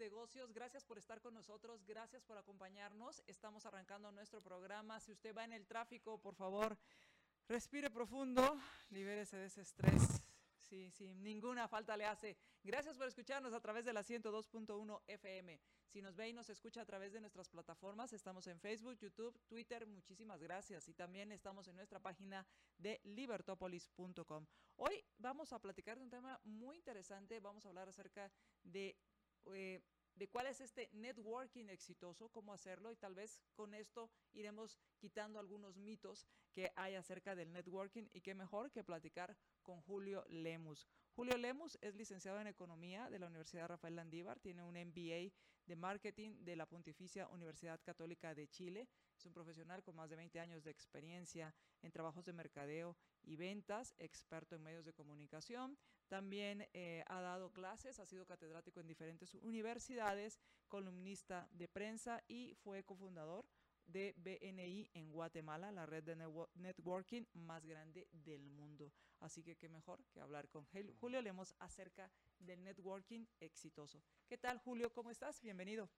Negocios. Gracias por estar con nosotros. Gracias por acompañarnos. Estamos arrancando nuestro programa. Si usted va en el tráfico, por favor, respire profundo, libérese de ese estrés. Sí, sí, ninguna falta le hace. Gracias por escucharnos a través de la 102.1 FM. Si nos ve y nos escucha a través de nuestras plataformas, estamos en Facebook, YouTube, Twitter, muchísimas gracias. Y también estamos en nuestra página de libertopolis.com. Hoy vamos a platicar de un tema muy interesante. Vamos a hablar acerca de... Eh, de cuál es este networking exitoso, cómo hacerlo y tal vez con esto iremos quitando algunos mitos que hay acerca del networking y qué mejor que platicar con Julio Lemus. Julio Lemus es licenciado en Economía de la Universidad Rafael Landívar, tiene un MBA de Marketing de la Pontificia Universidad Católica de Chile, es un profesional con más de 20 años de experiencia en trabajos de mercadeo y ventas, experto en medios de comunicación, también eh, ha dado clases, ha sido catedrático en diferentes universidades, columnista de prensa y fue cofundador de BNI en Guatemala, la red de networking más grande del mundo. Así que qué mejor que hablar con Julio Lemos acerca del networking exitoso. ¿Qué tal, Julio? ¿Cómo estás? Bienvenido.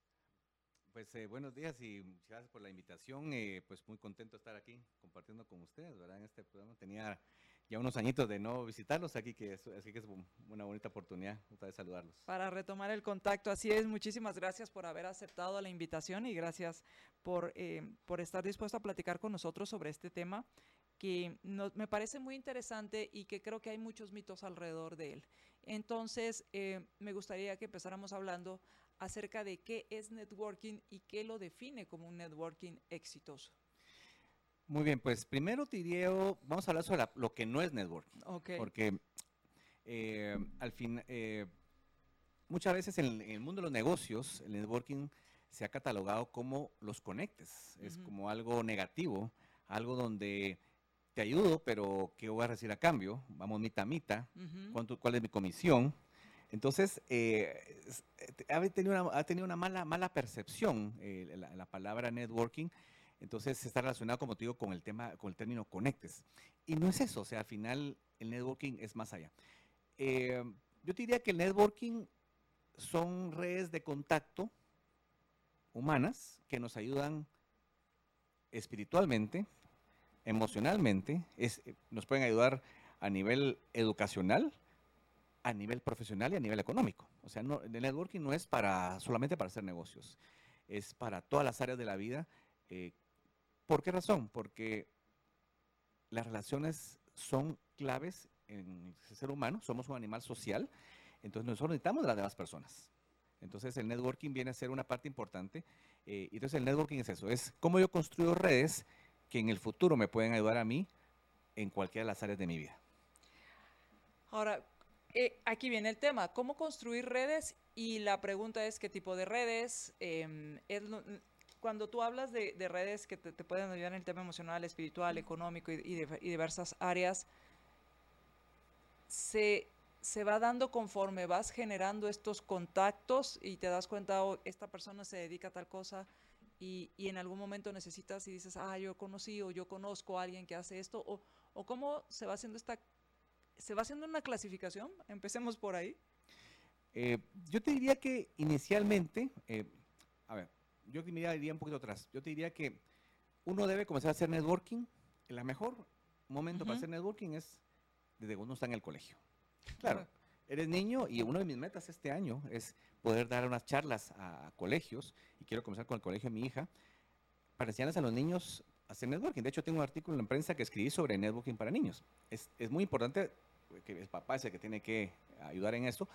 Pues eh, buenos días y muchas gracias por la invitación. Eh, pues muy contento de estar aquí compartiendo con ustedes, ¿verdad? En este programa tenía ya unos añitos de no visitarlos aquí, que es, así que es una bonita oportunidad de saludarlos. Para retomar el contacto, así es. Muchísimas gracias por haber aceptado la invitación y gracias por, eh, por estar dispuesto a platicar con nosotros sobre este tema que me parece muy interesante y que creo que hay muchos mitos alrededor de él. Entonces, me gustaría que empezáramos hablando acerca de qué es networking y qué lo define como un networking exitoso. Muy bien, pues primero te diría, vamos a hablar sobre lo que no es networking. Porque eh, al fin, eh, muchas veces en, el mundo de los negocios, el networking se ha catalogado como los conectes. Es como algo negativo, algo donde te ayudo, pero ¿qué voy a recibir a cambio? Vamos mitad a mitad. ¿Cuál es mi comisión? Entonces, eh, ha, tenido una, ha tenido una mala, mala percepción eh, la, palabra networking. Entonces, está relacionado, como te digo, con el, tema, con el término conectes. Y no es eso, o sea, al final el networking es más allá. Eh, yo diría que el networking son redes de contacto humanas que nos ayudan espiritualmente, emocionalmente, nos pueden ayudar a nivel educacional, a nivel profesional y a nivel económico. O sea, no, el networking no es para solamente para hacer negocios, es para todas las áreas de la vida. Eh, ¿Por qué razón? Porque las relaciones son claves en el ser humano, somos un animal social, entonces nosotros necesitamos de las demás personas. Entonces el networking viene a ser una parte importante. Eh, entonces el networking es eso, es cómo yo construyo redes que en el futuro me pueden ayudar a mí en cualquiera de las áreas de mi vida. Ahora, eh, aquí viene el tema, ¿cómo construir redes? Y la pregunta es, ¿qué tipo de redes? Em, cuando tú hablas de, redes que te, pueden ayudar en el tema emocional, espiritual, económico y, diversas áreas, se, va dando conforme vas generando estos contactos y te das cuenta, oh, esta persona se dedica a tal cosa y, en algún momento necesitas y dices, ah, yo conocí o yo conozco a alguien que hace esto, o, o cómo se va haciendo esta ¿Se va haciendo una clasificación? Empecemos por ahí. Eh, yo te diría que inicialmente, eh, a ver, yo te diría un poquito atrás. Yo te diría que uno debe comenzar a hacer networking. El mejor momento para hacer networking es desde cuando uno está en el colegio. Claro, eres niño y una de mis metas este año es poder dar unas charlas a colegios y quiero comenzar con el colegio de mi hija para enseñarles a los niños hacer networking. De hecho, tengo un artículo en la prensa que escribí sobre networking para niños. Es, es muy importante que el papá es el que tiene que ayudar en esto.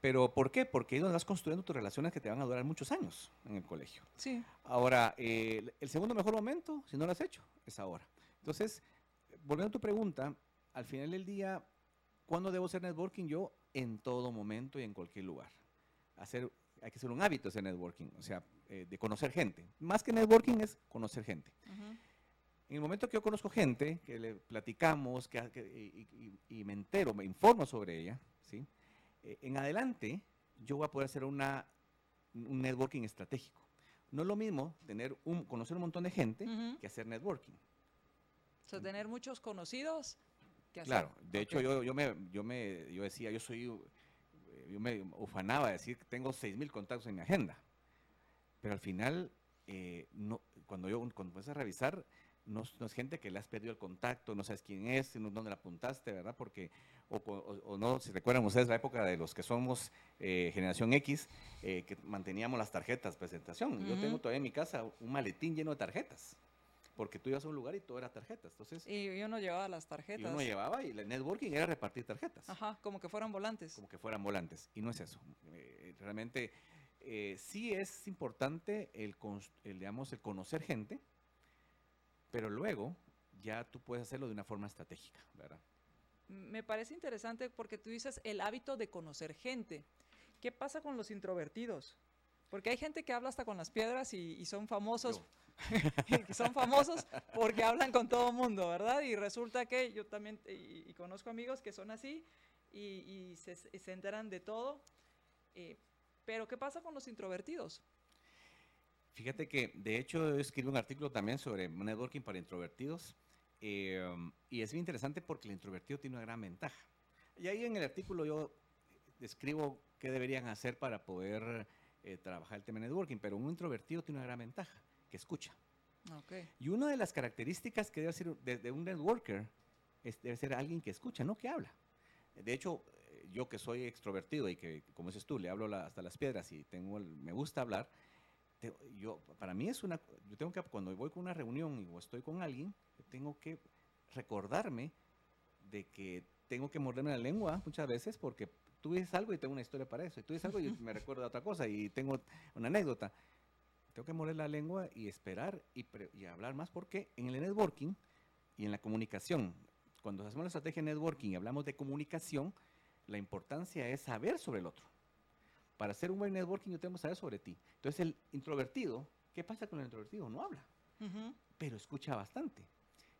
Pero ¿por qué? Porque ahí donde vas construyendo tus relaciones que te van a durar muchos años en el colegio. Sí. Ahora, el segundo mejor momento, si no lo has hecho, es ahora. Entonces, volviendo a tu pregunta, al final del día, ¿cuándo debo hacer networking? Yo en todo momento y en cualquier lugar. Hacer, hay que hacer un hábito ese networking, o sea, eh, de conocer gente. Más que networking es conocer gente. En el momento que yo conozco gente, que le platicamos que, y, me entero, me informo sobre ella, ¿sí? Eh, en adelante yo voy a poder hacer una, un networking estratégico. No es lo mismo tener un, conocer un montón de gente que hacer networking. O sea, tener muchos conocidos que hacer. Claro, de hecho yo, yo, me, yo, me, yo decía, yo soy, yo me ufanaba de decir que tengo 6.000 contactos en mi agenda. Pero al final, eh, no, cuando yo cuando empecé a revisar, no, es gente que le has perdido el contacto, no sabes quién es, dónde la apuntaste, ¿verdad? Porque, o, no, si recuerdan ustedes la época de los que somos eh, generación X, eh, que manteníamos las tarjetas presentación. Yo tengo todavía en mi casa un maletín lleno de tarjetas. Porque tú ibas a un lugar y todo era tarjetas. Entonces, y yo no llevaba las tarjetas. Yo no llevaba y el networking era repartir tarjetas. Ajá, como que fueran volantes. Como que fueran volantes. Y no es eso. Eh, realmente sí es importante el, el, digamos, el conocer gente, pero luego ya tú puedes hacerlo de una forma estratégica, ¿verdad? Me parece interesante porque tú dices el hábito de conocer gente. ¿Qué pasa con los introvertidos? Porque hay gente que habla hasta con las piedras y, son famosos. son famosos porque hablan con todo el mundo, ¿verdad? Y resulta que yo también, y, conozco amigos que son así y, se, enteran de todo. Eh, pero ¿qué pasa con los introvertidos? Fíjate que, de hecho, escribí un artículo también sobre networking para introvertidos. Eh, y es muy interesante porque el introvertido tiene una gran ventaja. Y ahí en el artículo yo describo qué deberían hacer para poder eh, trabajar el tema de networking, pero un introvertido tiene una gran ventaja, que escucha. Okay. Y una de las características que debe ser de, un networker es, debe ser alguien que escucha, no que habla. De hecho, eh, yo que soy extrovertido y que, como dices tú, le hablo hasta las piedras y tengo me gusta hablar, yo, para mí es una, yo tengo que, cuando voy con una reunión o estoy con alguien, tengo que recordarme de que tengo que morderme la lengua muchas veces porque tú dices algo y tengo una historia para eso, y tú dices algo y me recuerdo de otra cosa y tengo una anécdota. Tengo que morder la lengua y esperar y, y hablar más porque en el networking y en la comunicación, cuando hacemos la estrategia de networking y hablamos de comunicación, la importancia es saber sobre el otro para hacer un buen networking yo tengo que saber sobre ti. Entonces el introvertido, ¿qué pasa con el introvertido? No habla, pero escucha bastante.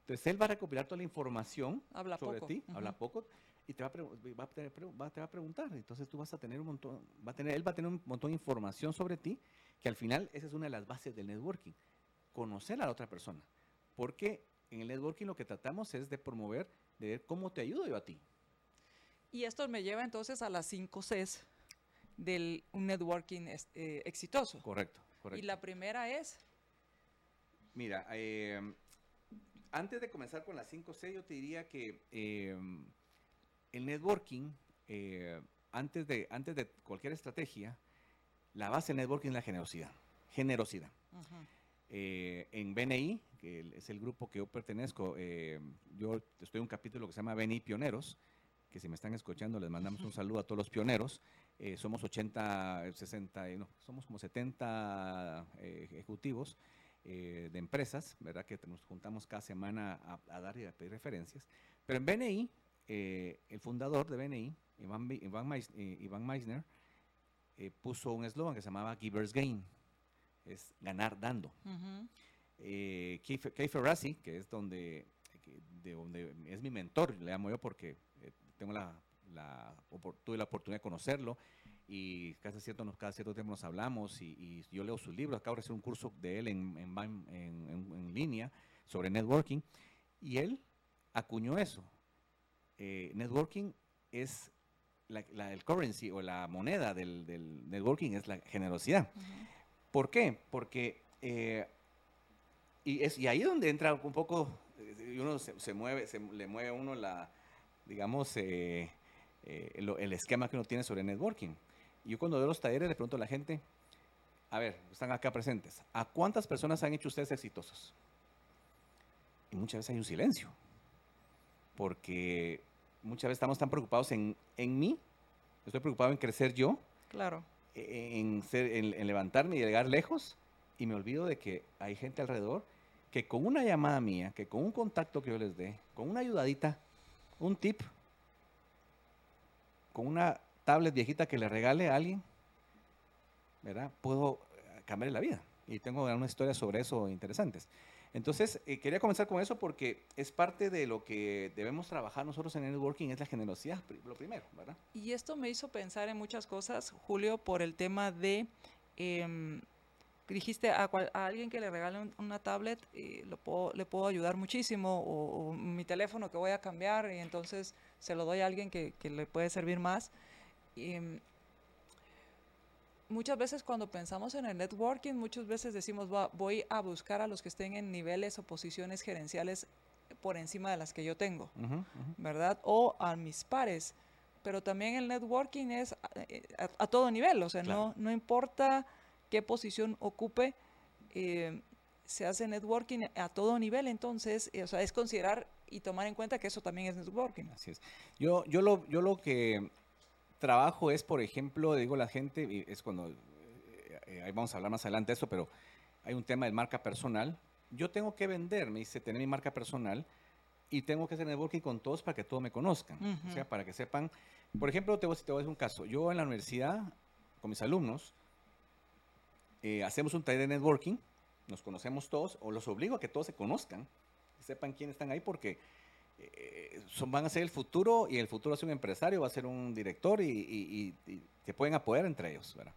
Entonces él va a recopilar toda la información sobre ti, habla poco, y te va, a te va a preguntar. Entonces tú vas a tener un montón, va a tener, él va a tener un montón de información sobre ti, que al final esa es una de las bases del networking, conocer a la otra persona. Porque en el networking lo que tratamos es de promover, de ver cómo te ayudo yo a ti. Y esto me lleva entonces a las 5 Cs del un networking eh, exitoso. Correcto, correcto. Y la primera es... Mira, eh, antes de comenzar con las 5C, yo te diría que eh, el networking, antes, de, antes de cualquier estrategia, la base del networking es la generosidad. Generosidad. en BNI, que es el grupo que yo pertenezco, yo estoy en un capítulo que se llama BNI Pioneros, que si me están escuchando les mandamos un saludo a todos los pioneros. Eh, somos 80, 60, no, somos como 70 eh, ejecutivos eh, de empresas, ¿verdad? Que nos juntamos cada semana a, dar y a pedir referencias. Pero en BNI, el fundador de BNI, Iván, Iván, Meisner, puso un eslogan que se llamaba Givers Gain, es ganar dando. Uh Kay Ferrazzi, que es donde, de donde es mi mentor, le llamo yo porque tengo la la, tuve la oportunidad de conocerlo y casi cierto, cada cierto tiempo nos hablamos y, yo leo sus libros. Acabo de hacer un curso de él en, en, línea sobre networking y él acuñó eso. Eh, networking es la, el currency o la moneda del, del networking es la generosidad. ¿Por qué? Porque eh, y, es, y ahí es donde entra un poco, eh, uno se, mueve, se le mueve a uno la, digamos, eh, eh, el, esquema que uno tiene sobre networking. Yo cuando doy los talleres le pregunto a la gente, a ver, están acá presentes, ¿a cuántas personas han hecho ustedes exitosos? Y muchas veces hay un silencio, porque muchas veces estamos tan preocupados en, en mí, estoy preocupado en crecer yo, claro. en, ser, en, levantarme y llegar lejos, y me olvido de que hay gente alrededor que con una llamada mía, que con un contacto que yo les dé, con una ayudadita, un tip, con una tablet viejita que le regale a alguien, ¿verdad? Puedo cambiar la vida. Y tengo una historia sobre eso interesantes. Entonces, eh, quería comenzar con eso porque es parte de lo que debemos trabajar nosotros en el networking, es la generosidad, lo primero, ¿verdad? Y esto me hizo pensar en muchas cosas, Julio, por el tema de, eh, dijiste a, alguien que le regale una tablet, eh, lo puedo, le puedo ayudar muchísimo, o, mi teléfono que voy a cambiar, y entonces se lo doy a alguien que, que le puede servir más. Y, muchas veces cuando pensamos en el networking, muchas veces decimos, voy a buscar a los que estén en niveles o posiciones gerenciales por encima de las que yo tengo, ¿verdad? O a mis pares. Pero también el networking es a, todo nivel, o sea, no, no importa qué posición ocupe, eh, se hace networking a todo nivel, entonces, eh, o sea, es considerar y tomar en cuenta que eso también es networking. Así es. Yo, yo, lo, yo lo que trabajo es, por ejemplo, digo la gente, es cuando, eh, eh, ahí vamos a hablar más adelante de eso, pero hay un tema de marca personal. Yo tengo que vender, me dice, tener mi marca personal y tengo que hacer networking con todos para que todos me conozcan. O sea, para que sepan. Por ejemplo, te voy, te voy a decir un caso. Yo en la universidad, con mis alumnos, eh, hacemos un taller de networking, nos conocemos todos, o los obligo a que todos se conozcan, sepan quiénes están ahí, porque eh, son, van a ser el futuro y el futuro ser un empresario, va a ser un director y, se pueden apoyar entre ellos. ¿verdad?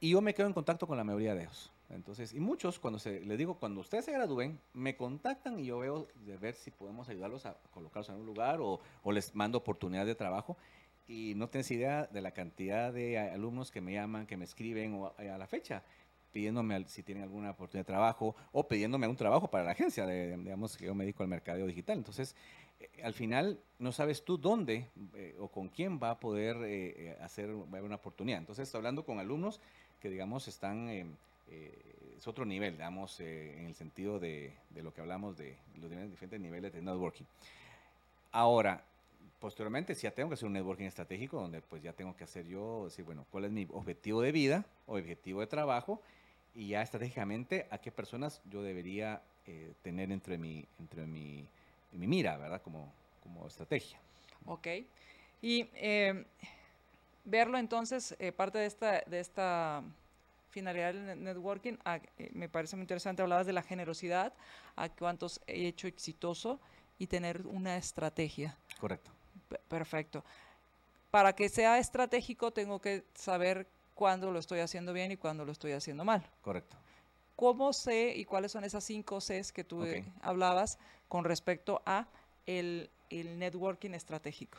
Y yo me quedo en contacto con la mayoría de ellos. Entonces, y muchos, cuando se, les digo, cuando ustedes se gradúen, me contactan y yo veo de ver si podemos ayudarlos a colocarlos en un lugar o, les mando oportunidades de trabajo. Y no tienes idea de la cantidad de alumnos que me llaman, que me escriben o a la fecha pidiéndome si tienen alguna oportunidad de trabajo o pidiéndome un trabajo para la agencia, de, digamos que yo me dedico al mercadeo digital. Entonces, eh, al final no sabes tú dónde eh, o con quién va a poder eh, hacer una oportunidad. Entonces, hablando con alumnos que, digamos, están, es otro nivel, digamos, en el sentido de, de, lo que hablamos de los diferentes niveles de networking. Ahora, posteriormente si ya tengo que hacer un networking estratégico donde pues ya tengo que hacer yo, decir, bueno, cuál es mi objetivo de vida o objetivo de trabajo y ya estratégicamente a qué personas yo debería eh, tener entre mi, entre mi, mi mira, ¿verdad? Como, como estrategia. Ok. Y eh, verlo entonces, eh, parte de esta, de esta finalidad del networking, me parece muy interesante, hablabas de la generosidad, a cuántos he hecho exitoso y tener una estrategia. Correcto. perfecto. Para que sea estratégico tengo que saber cuándo lo estoy haciendo bien y cuándo lo estoy haciendo mal. Correcto. ¿Cómo sé y cuáles son esas cinco Cs que tú eh, hablabas con respecto a el, networking estratégico?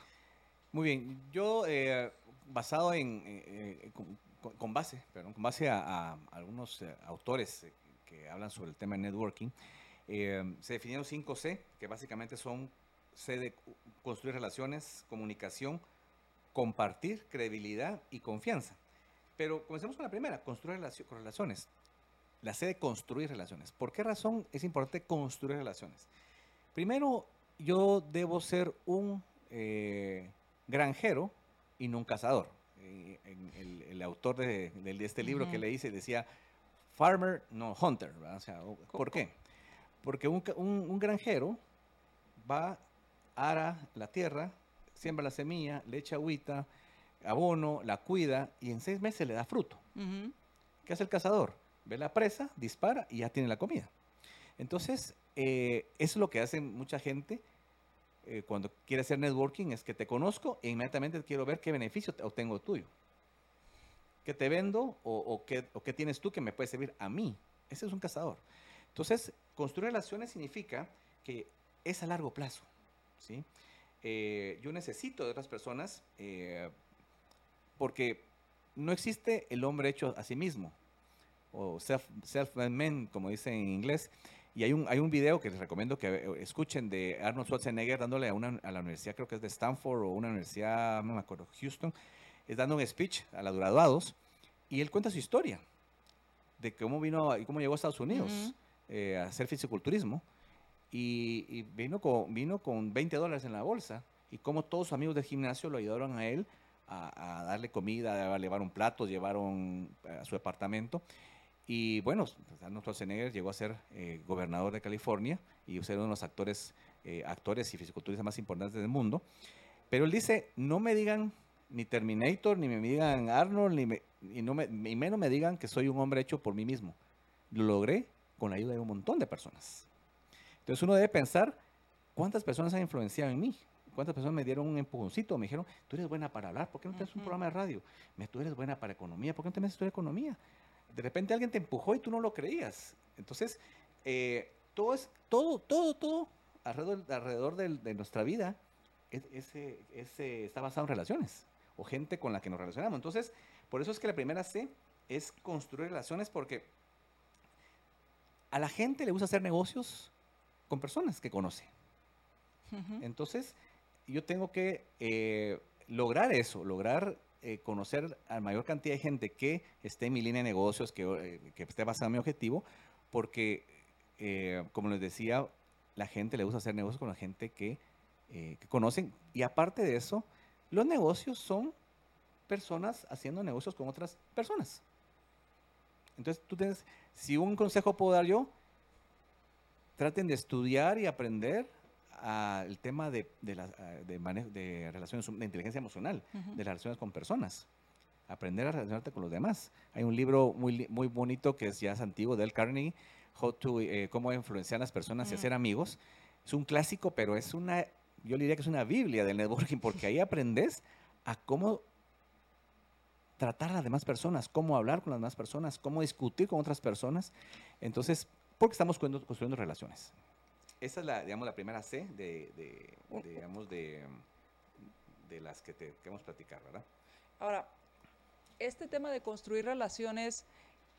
Muy bien, yo eh, basado en, eh, con, base, perdón, con base a, algunos autores que hablan sobre el tema de networking, se definieron cinco C, que básicamente son C de construir relaciones, comunicación, compartir, credibilidad y confianza. Pero comencemos con la primera, construir relaciones. La C de construir relaciones. ¿Por qué razón es importante construir relaciones? Primero, yo debo ser un eh, granjero y no un cazador. Eh, el, autor de, este libro que le hice decía, farmer, no hunter. ¿Por qué? Porque un, un, granjero va, ara la tierra, siembra la semilla, le echa agüita, abono, la cuida y en seis meses le da fruto. ¿Qué hace el cazador? Ve la presa, dispara y ya tiene la comida. Entonces, eh, eso es lo que hace mucha gente eh, cuando quiere hacer networking, es que te conozco e inmediatamente quiero ver qué beneficio obtengo tuyo. ¿Qué te vendo o, qué, tienes tú que me puede servir a mí? Ese es un cazador. Entonces, construir relaciones significa que es a largo plazo. ¿sí? Eh, yo necesito de otras personas porque no existe el hombre hecho a sí mismo, o self-made como dicen en inglés. Y hay un, hay un video que les recomiendo que eh, escuchen de Arnold Schwarzenegger dándole a, una, a la universidad, creo que es de Stanford o una universidad, no me acuerdo, Houston, es dando un speech a los graduados y él cuenta su historia de cómo vino y cómo llegó a Estados Unidos eh, a hacer fisiculturismo y, y, vino, con, vino con 20 dólares en la bolsa y cómo todos sus amigos del gimnasio lo ayudaron a él a, darle comida, a llevar un plato, llevaron a su apartamento. Y bueno, pues, Arnold Schwarzenegger llegó a ser eh, gobernador de California y ser uno de los actores, eh, actores y fisiculturistas más importantes del mundo. Pero él dice, no me digan ni Terminator, ni me digan Arnold, ni, y, no me, y menos me digan que soy un hombre hecho por mí mismo. Lo logré con la ayuda de un montón de personas. Entonces uno debe pensar cuántas personas han influenciado en mí. ¿Cuántas personas me dieron un empujoncito? Me dijeron, tú eres buena para hablar, ¿por qué no tienes un programa de radio? Tú eres buena para economía, ¿por qué no te metes economía? De repente alguien te empujó y tú no lo creías. Entonces, eh, todo, es, todo, todo, todo alrededor, alrededor de, nuestra vida ese, ese está basado en relaciones o gente con la que nos relacionamos. Entonces, por eso es que la primera C es construir relaciones porque a la gente le gusta hacer negocios con personas que conoce. Entonces, yo tengo que eh, lograr eso, lograr eh, conocer a mayor cantidad de gente que esté en mi línea de negocios, que, eh, que esté basada en mi objetivo, porque, como les decía, la gente le gusta hacer negocios con la gente que, que conocen. Y aparte de eso, los negocios son personas haciendo negocios con otras personas. Entonces, tú tienes, si un consejo puedo dar yo, traten de estudiar y aprender el tema de, de, de, relaciones, de inteligencia emocional, de las relaciones con personas. Aprender a relacionarte con los demás. Hay un libro muy, muy bonito que es ya es antiguo, del Carnegie, How to, eh, Cómo influenciar a las personas y hacer amigos. Es un clásico, pero es una, yo diría que es una biblia del networking, porque ahí aprendes a cómo tratar a las demás personas, cómo hablar con las demás personas, cómo discutir con otras personas. Entonces, porque estamos construyendo, relaciones. Esa es la, digamos, la primera C de, digamos, de, de las que te queremos platicar, ¿verdad? Ahora, este tema de construir relaciones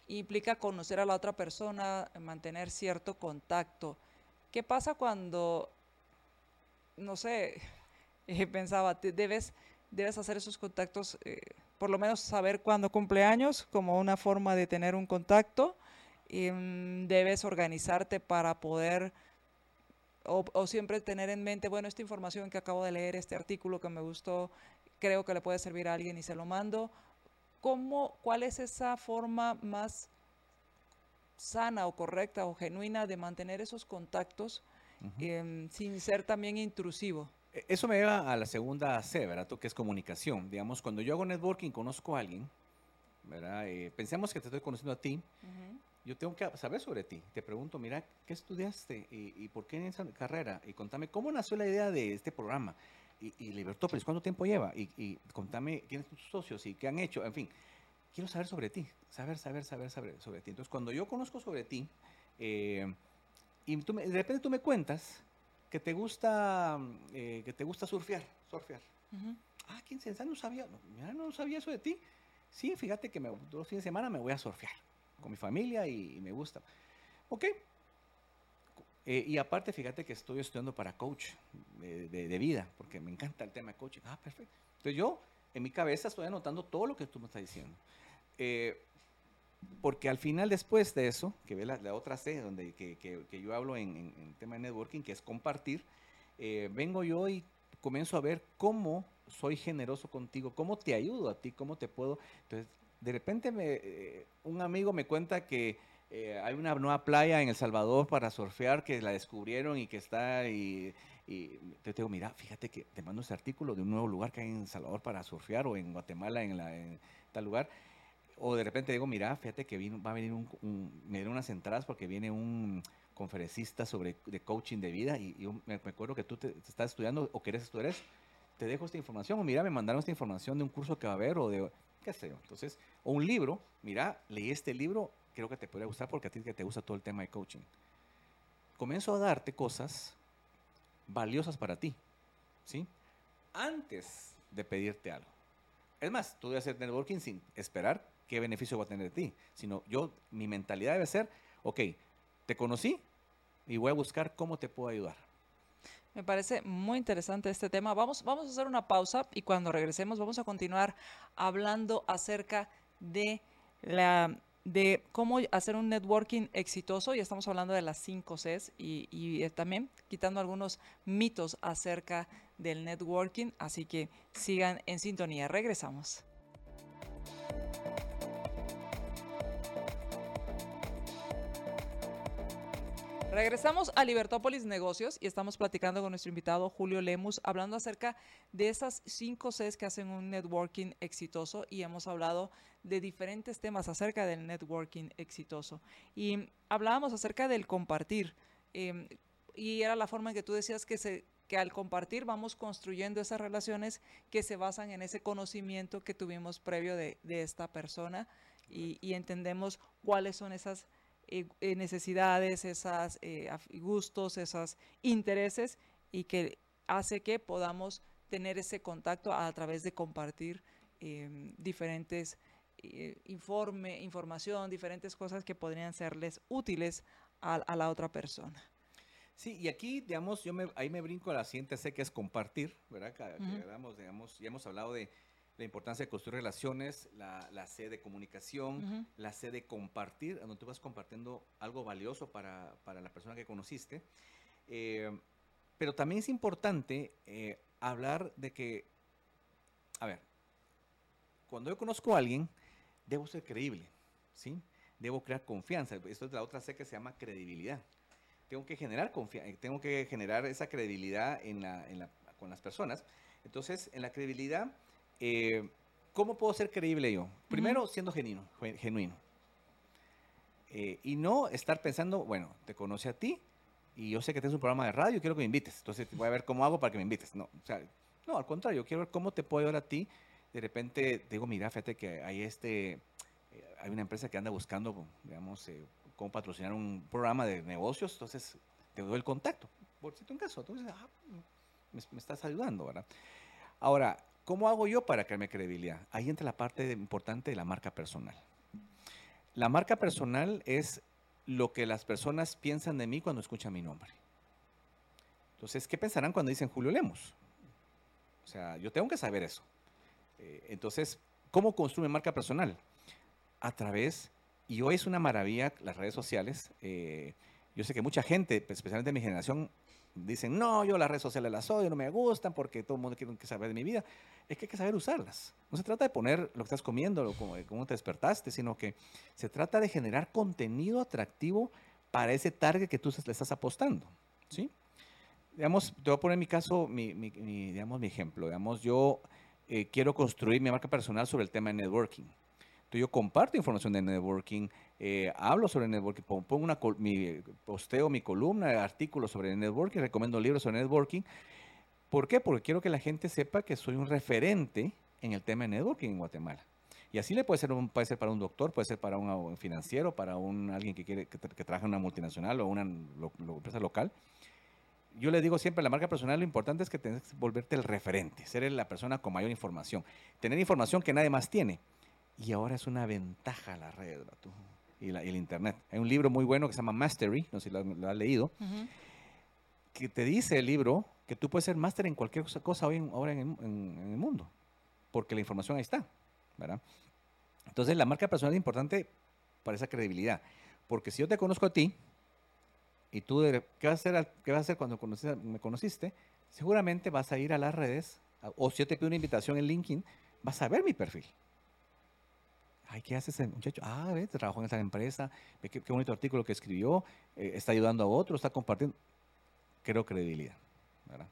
implica conocer a la otra persona, mantener cierto contacto. ¿Qué pasa cuando, no sé, pensaba, debes, debes hacer esos contactos eh, por lo menos saber cuándo cumpleaños como una forma de tener un contacto. Y, mm, debes organizarte para poder o, siempre tener en mente, bueno, esta información que acabo de leer, este artículo que me gustó, creo que le puede servir a alguien y se lo mando. ¿Cómo, ¿Cuál es esa forma más sana o correcta o genuina de mantener esos contactos em, sin ser también intrusivo? E, eso me lleva a la segunda C, ¿verdad? Que es comunicación. Digamos, cuando yo hago networking, conozco a alguien, ¿verdad? Eh, pensemos que te estoy conociendo a ti. Yo tengo que saber sobre ti. Te pregunto, mira, ¿qué estudiaste y, por qué en esa carrera? Y contame, ¿cómo nació la idea de este programa? Y, y Libertópolis, ¿cuánto tiempo lleva? Y, y contame, ¿quiénes son tus socios y qué han hecho? En fin, quiero saber sobre ti. Saber, saber, saber, saber sobre ti. Entonces, cuando yo conozco sobre ti, eh, y tú de repente tú me cuentas que te gusta, eh, que te gusta surfear, surfear. Ah, ¿quién se No sabía, no, no sabía eso de ti. Sí, fíjate que me, dos fines de semana me voy a surfear con mi familia y, me gusta. Ok. Eh, y aparte, fíjate que estoy estudiando para coach de, de, vida, porque me encanta el tema de coaching. Ah, perfecto. Entonces yo, en mi cabeza, estoy anotando todo lo que tú me estás diciendo. Eh, porque al final, después de eso, que ve la, otra C, donde que, que, yo hablo en, el tema de networking, que es compartir, eh, vengo yo y comienzo a ver cómo soy generoso contigo, cómo te ayudo a ti, cómo te puedo. Entonces, de repente me, eh, un amigo me cuenta que eh, hay una nueva playa en El Salvador para surfear que la descubrieron y que está y, y te digo, mira, fíjate que te mando ese artículo de un nuevo lugar que hay en El Salvador para surfear o en Guatemala en, la, tal lugar o de repente digo, mira, fíjate que va a venir un, me dieron unas entradas porque viene un conferencista sobre de coaching de vida y, yo me, acuerdo que tú te, estás estudiando o quieres estudiar eso, te dejo esta información o mira, me mandaron esta información de un curso que va a haber o de, qué sé yo. Entonces, o un libro, mira, leí este libro, creo que te podría gustar porque a ti que te gusta todo el tema de coaching. Comienzo a darte cosas valiosas para ti, ¿sí? Antes de pedirte algo. Es más, tú debes hacer networking sin esperar qué beneficio va a tener de ti, sino yo, mi mentalidad debe ser, ok, te conocí y voy a buscar cómo te puedo ayudar. Me parece muy interesante este tema. Vamos, vamos a hacer una pausa y cuando regresemos vamos a continuar hablando acerca de la de cómo hacer un networking exitoso y estamos hablando de las 5 Cs y, eh, también quitando algunos mitos acerca del networking, así que sigan en sintonía. Regresamos. Regresamos a Libertópolis Negocios y estamos platicando con nuestro invitado Julio Lemus, hablando acerca de esas cinco Cs que hacen un networking exitoso y hemos hablado de diferentes temas acerca del networking exitoso. Y hablábamos acerca del compartir. Em, y era la forma en que tú decías que, se, que al compartir vamos construyendo esas relaciones que se basan en ese conocimiento que tuvimos previo de, esta persona y, y entendemos cuáles son esas eh, eh, necesidades, esos eh, gustos, esos intereses y que hace que podamos tener ese contacto a, través de compartir em, diferentes informe, información, diferentes cosas que podrían serles útiles a, la otra persona. Sí, y aquí, digamos, yo me, ahí me brinco a la siguiente C, que es compartir, ¿verdad? digamos, ya hemos hablado de la importancia de construir relaciones, la, la C de comunicación, la C de compartir, donde tú vas compartiendo algo valioso para, para la persona que conociste. Eh, pero también es importante eh, hablar de que, a ver, cuando yo conozco a alguien, debo ser creíble, ¿sí? Debo crear confianza. Esto es la otra C que se llama credibilidad. Tengo que generar confianza, tengo que generar esa credibilidad en la, en la, con las personas. Entonces, en la credibilidad eh, ¿cómo puedo ser creíble yo? Primero, siendo genuino. genuino. Eh, y no estar pensando, bueno, te conoce a ti y yo sé que tienes un programa de radio y quiero que me invites. Entonces voy a ver cómo hago para que me invites. No, o sea, no, al contrario, quiero ver cómo te puedo ayudar a ti. De repente digo, mira, fíjate que hay este, eh, hay una empresa que anda buscando, digamos, cómo patrocinar un programa de negocios. Entonces te doy el contacto. Por si un caso, entonces, ah, me, me estás ayudando, ¿verdad? Ahora, ¿Cómo hago yo para crearme credibilidad? Ahí entra la parte importante de la marca personal. La marca personal es lo que las personas piensan de mí cuando escuchan mi nombre. Entonces, ¿qué pensarán cuando dicen Julio Lemos? O sea, yo tengo que saber eso. Eh, entonces, ¿cómo construye marca personal? A través, y hoy es una maravilla las redes sociales. Eh, yo sé que mucha gente, especialmente mi generación, dicen, no, yo las redes sociales las odio, no me gustan porque todo el mundo quiere saber de mi vida. Es que hay que saber usarlas. No se trata de poner lo que estás comiendo, o cómo, te despertaste, sino que se trata de generar contenido atractivo para ese target que tú le estás apostando. ¿sí? Digamos, te voy a poner mi caso, mi, digamos, mi ejemplo. Digamos, yo eh, quiero construir mi marca personal sobre el tema de networking. Entonces yo comparto información de networking, eh, hablo sobre networking, pongo una, mi, posteo mi columna, artículos sobre networking, recomiendo libros sobre networking. ¿Por qué? Porque quiero que la gente sepa que soy un referente en el tema de networking en Guatemala. Y así le puede ser, un, puede ser para un doctor, puede ser para un financiero, para un, alguien que, quiere, que, trabaja en una multinacional o una empresa local. Yo le digo siempre, la marca personal lo importante es que tenés que volverte el referente, ser la persona con mayor información, tener información que nadie más tiene. Y ahora es una ventaja la red, ¿verdad? Y, el Internet. Hay un libro muy bueno que se llama Mastery, no sé si lo, has leído, que te dice el libro que tú puedes ser máster en cualquier cosa hoy ahora en, el mundo, porque la información ahí está, ¿verdad? Entonces la marca personal es importante para esa credibilidad, porque si yo te conozco a ti, y tú, ¿qué vas a hacer, qué vas a hacer cuando me conociste? Seguramente vas a ir a las redes, o si yo te pido una invitación en LinkedIn, vas a ver mi perfil. Ay, ¿qué hace ese muchacho? Ah, ve, trabajó en esa empresa, ve qué, bonito artículo que escribió, eh, está ayudando a otros, está compartiendo. Creo credibilidad, ¿verdad?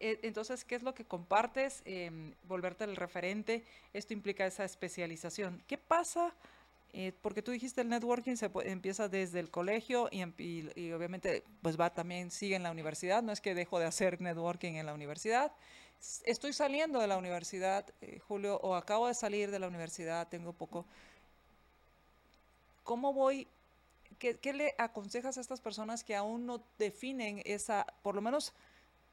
E, entonces, ¿qué es lo que compartes? Em, volverte el referente. Esto implica esa especialización. ¿Qué pasa? Eh, porque tú dijiste el networking se empieza desde el colegio y, y, obviamente pues va también sigue en la universidad. No es que dejo de hacer networking en la universidad, estoy saliendo de la universidad, eh, Julio, o acabo de salir de la universidad, tengo poco. ¿Cómo voy? Qué, le aconsejas a estas personas que aún no definen esa, por lo menos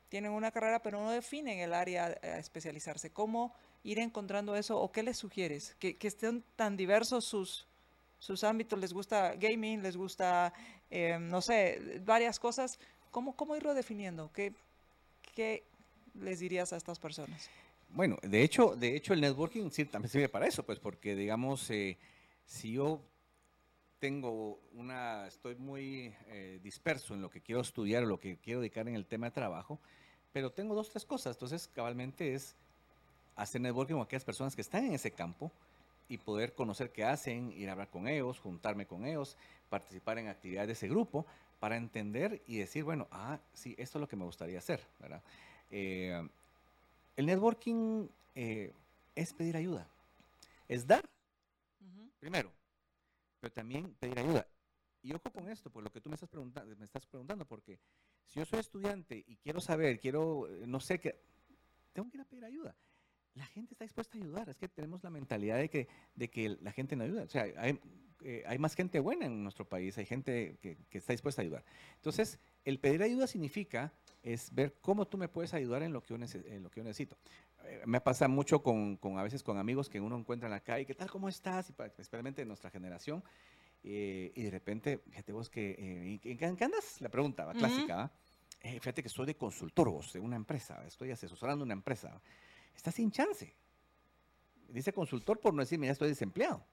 tienen una carrera, pero no definen el área a especializarse? ¿Cómo ir encontrando eso o qué les sugieres? Que, estén tan diversos sus, sus ámbitos, les gusta gaming, les gusta, eh, no sé, varias cosas. ¿Cómo, cómo irlo definiendo? ¿Qué, qué, les dirías a estas personas? Bueno, de hecho, de hecho el networking sí, también sirve para eso, pues porque digamos, eh, si yo tengo una, estoy muy eh, disperso en lo que quiero estudiar o lo que quiero dedicar en el tema de trabajo, pero tengo dos, tres cosas. Entonces, cabalmente es hacer networking con aquellas personas que están en ese campo y poder conocer qué hacen, ir a hablar con ellos, juntarme con ellos, participar en actividades de ese grupo, para entender y decir, bueno, ah, sí, esto es lo que me gustaría hacer, ¿verdad? Eh, el networking eh, es pedir ayuda, es dar, primero, pero también pedir ayuda. Y ojo con esto, por lo que tú me estás, preguntando, me estás preguntando, porque si yo soy estudiante y quiero saber, quiero, eh, no sé qué, tengo que ir a pedir ayuda. La gente está dispuesta a ayudar, es que tenemos la mentalidad de que, de que la gente no ayuda. O sea, hay, eh, hay más gente buena en nuestro país, hay gente que, está dispuesta a ayudar. Entonces, el pedir ayuda significa es ver cómo tú me puedes ayudar en lo que yo, en lo que yo necesito. Eh, me pasa mucho con, con, a veces con amigos que uno encuentra en la calle, ¿qué tal? ¿Cómo estás? Y especialmente en nuestra generación. Eh, y de repente, fíjate vos que, ¿en qué andas? La pregunta clásica, fíjate que soy de consultor vos, de una empresa, estoy asesorando una empresa. Está sin chance. Dice consultor por no decir, mira, estoy desempleado.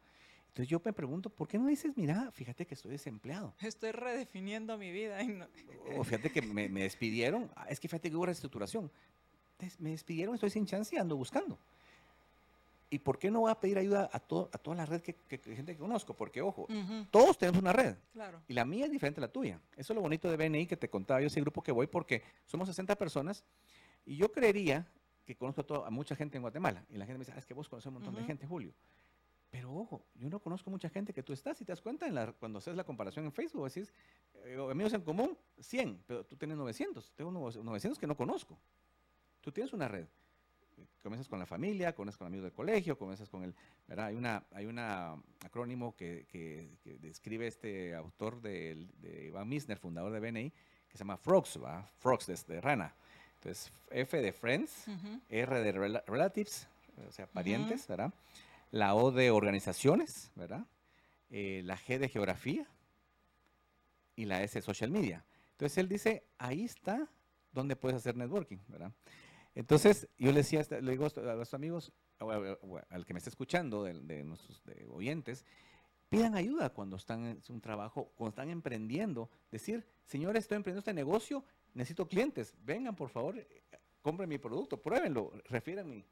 Entonces yo me pregunto, ¿por qué no dices, mira, fíjate que estoy desempleado? Estoy redefiniendo mi vida. O fíjate que me, despidieron. Ah, es que fíjate que hubo reestructuración. Me despidieron, estoy sin chance y ando buscando. ¿Y por qué no voy a pedir ayuda a, todo, a toda la red que, gente que conozco? Porque, ojo, todos tenemos una red. Claro. Y la mía es diferente a la tuya. Eso es lo bonito de BNI que te contaba yo, ese grupo que voy, porque somos 60 personas. Y yo creería que conozco a, mucha gente en Guatemala. Y la gente me dice, ah, es que vos conoces un montón de gente, Julio. Pero ojo, yo no conozco mucha gente que tú estás, y te das cuenta en la, cuando haces la comparación en Facebook, decís, eh, amigos en común, 100, pero tú tienes 900, tengo 900 que no conozco. Tú tienes una red. Comienzas con la familia, comienzas con amigos del colegio, comienzas con el, ¿verdad? Hay una, hay una acrónimo que, que, describe este autor de, de Iván Misner, fundador de BNI, que se llama Frogs, ¿va? Frogs de, rana. Entonces, F de Friends, R de Relatives, o sea, parientes, ¿verdad? La O de organizaciones, ¿verdad? Eh, la G de geografía y la S de social media. Entonces él dice, ahí está donde puedes hacer networking, ¿verdad? Entonces yo le decía, le digo a los amigos, al que me está escuchando, de, nuestros oyentes, pidan ayuda cuando están en un trabajo, cuando están emprendiendo. Decir, señores, estoy emprendiendo este negocio, necesito clientes, vengan por favor, eh, compren mi producto, pruébenlo, refieranme.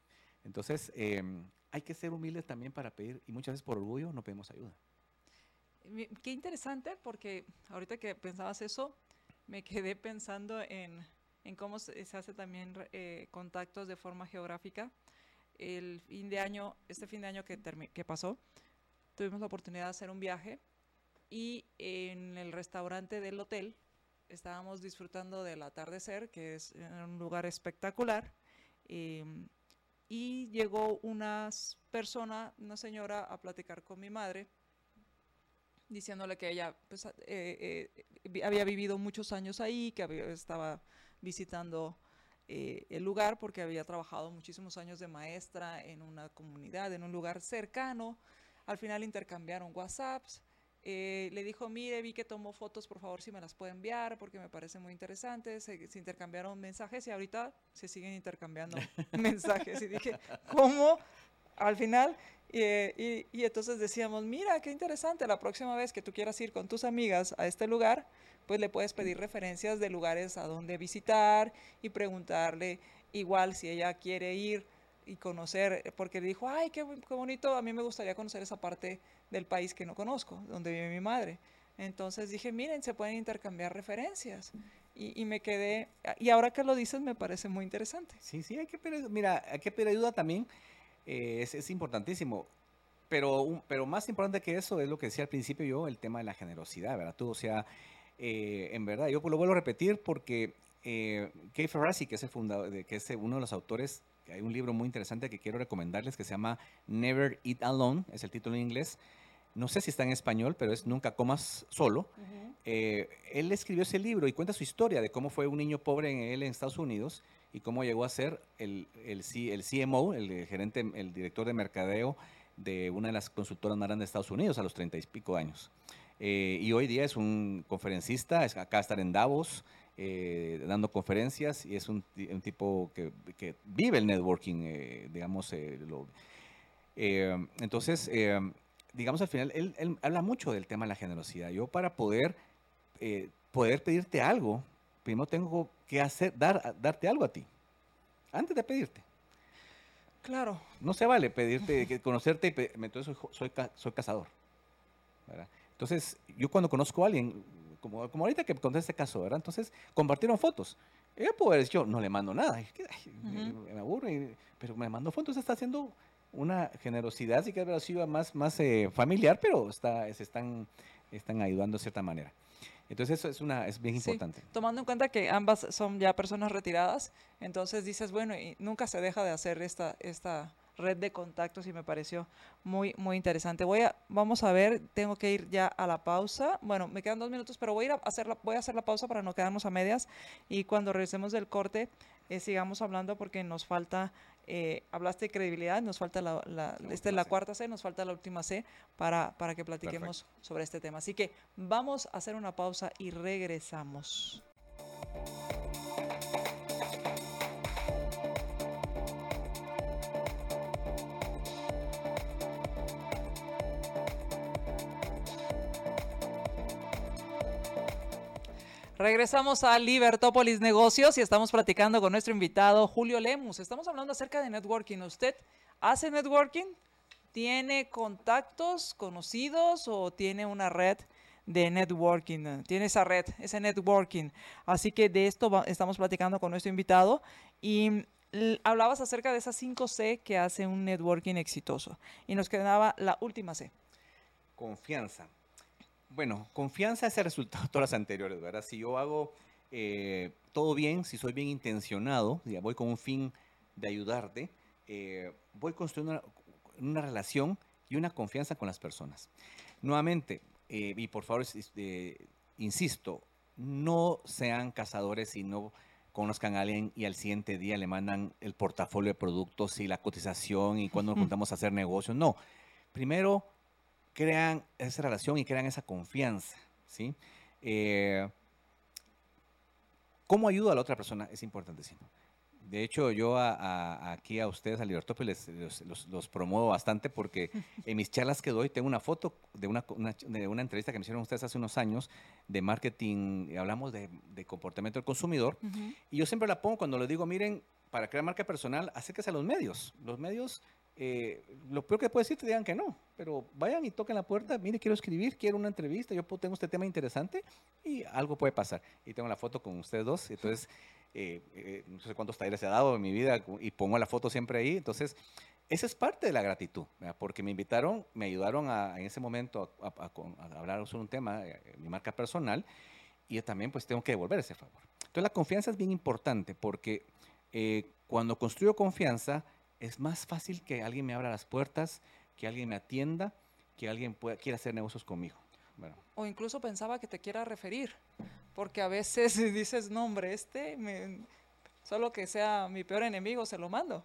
Entonces, em, hay que ser humildes también para pedir, y muchas veces por orgullo no pedimos ayuda. Qué interesante, porque ahorita que pensabas eso, me quedé pensando en, en cómo se, hace también eh, contactos de forma geográfica. El fin de año, este fin de año que, que pasó, tuvimos la oportunidad de hacer un viaje y en el restaurante del hotel estábamos disfrutando del atardecer, que es un lugar espectacular. Em, y llegó una persona, una señora, a platicar con mi madre, diciéndole que ella pues, eh, eh, había vivido muchos años ahí, que estaba visitando eh, el lugar porque había trabajado muchísimos años de maestra en una comunidad, en un lugar cercano. Al final intercambiaron WhatsApps eh, le dijo, mire, vi que tomó fotos, por favor, si me las puede enviar, porque me parece muy interesante. Se, intercambiaron mensajes y ahorita se siguen intercambiando mensajes. Y dije, ¿cómo? Al final, y, y, entonces decíamos, mira, qué interesante, la próxima vez que tú quieras ir con tus amigas a este lugar, pues le puedes pedir referencias de lugares a donde visitar y preguntarle igual si ella quiere ir y conocer, porque le dijo, ay, qué, qué bonito, a mí me gustaría conocer esa parte del país que no conozco, donde vive mi madre. Entonces dije, miren, se pueden intercambiar referencias. Y, me quedé, y ahora que lo dices me parece muy interesante. Sí, sí, hay que pedir, mira, hay que pedir ayuda también, eh, es, es, importantísimo. Pero, pero más importante que eso es lo que decía al principio yo, el tema de la generosidad, ¿verdad? Tú, o sea, eh, en verdad, yo lo vuelvo a repetir porque eh, Kay Ferrazzi, que es, el fundador, que es uno de los autores hay un libro muy interesante que quiero recomendarles que se llama Never Eat Alone, es el título en inglés. No sé si está en español, pero es Nunca comas solo. Eh, él escribió ese libro y cuenta su historia de cómo fue un niño pobre en él en Estados Unidos y cómo llegó a ser el, el, el CMO, el gerente, el director de mercadeo de una de las consultoras más grandes de Estados Unidos a los treinta y pico años. Eh, y hoy día es un conferencista, es acá estar en Davos, eh, dando conferencias y es un, tipo que, vive el networking, eh, digamos. Eh, entonces, digamos al final, él, habla mucho del tema de la generosidad. Yo para poder, poder pedirte algo, primero tengo que hacer, dar, darte algo a ti, antes de pedirte. Claro. No se vale pedirte, conocerte y entonces soy, soy, soy cazador. Entonces, yo cuando conozco a alguien, como, como ahorita que conté este caso, ¿verdad? Entonces, compartieron fotos. Ella puede decir, yo no le mando nada, me, aburre, pero me mandó fotos, está haciendo una generosidad, sí que haber sido más, más eh, familiar, pero está, se están, están ayudando de cierta manera. Entonces eso es, una, es bien importante. tomando en cuenta que ambas son ya personas retiradas, entonces dices, bueno, y nunca se deja de hacer esta, esta red de contactos y me pareció muy, muy interesante. Voy a, vamos a ver, tengo que ir ya a la pausa. Bueno, me quedan dos minutos, pero voy a, ir a hacer, la, voy a hacer la pausa para no quedarnos a medias y cuando regresemos del corte eh, sigamos hablando porque nos falta eh, hablaste de credibilidad, nos falta la, la, esta es la cuarta C, nos falta la última C para, para que platiquemos sobre este tema. Así que vamos a hacer una pausa y regresamos. Regresamos a Libertópolis Negocios y estamos platicando con nuestro invitado Julio Lemus. Estamos hablando acerca de networking. ¿Usted hace networking? ¿Tiene contactos conocidos o tiene una red de networking? Tiene esa red, ese networking. Así que de esto estamos platicando con nuestro invitado y hablabas acerca de esas 5 C que hace un networking exitoso. Y nos quedaba la última C. Confianza. Bueno, confianza es el resultado de todas las anteriores, ¿verdad? Si yo hago eh, todo bien, si soy bien intencionado, voy con un fin de ayudarte, eh, voy construyendo una, una, relación y una confianza con las personas. Nuevamente, eh, y por favor, insisto, no sean cazadores y no conozcan a alguien y al siguiente día le mandan el portafolio de productos y la cotización y cuando nos juntamos a hacer negocios. No, primero crean esa relación y crean esa confianza, ¿sí? Eh, ¿Cómo ayudo a la otra persona? Es importantísimo. De hecho, yo aquí a ustedes, a Libertópolis, los, promuevo bastante porque en mis charlas que doy tengo una foto de una, de una entrevista que me hicieron ustedes hace unos años de marketing, hablamos de, comportamiento del consumidor, y yo siempre la pongo cuando les digo, miren, para crear marca personal, acérquese a los medios. Los medios eh, lo peor que puede decir te digan que no, pero vayan y toquen la puerta, mire, quiero escribir, quiero una entrevista, yo tengo este tema interesante y algo puede pasar. Y tengo la foto con ustedes dos, entonces eh, eh, no sé cuántos talleres he dado en mi vida y pongo la foto siempre ahí, entonces esa es parte de la gratitud, porque me invitaron, me ayudaron a, en ese momento a, hablar sobre un tema, mi marca personal, y yo también pues tengo que devolver ese favor. Entonces la confianza es bien importante porque cuando construyo confianza, es más fácil que alguien me abra las puertas, que alguien me atienda, que alguien pueda, quiera hacer negocios conmigo. O incluso pensaba que te quiera referir, porque a veces dices, no hombre, este, solo que sea mi peor enemigo, se lo mando.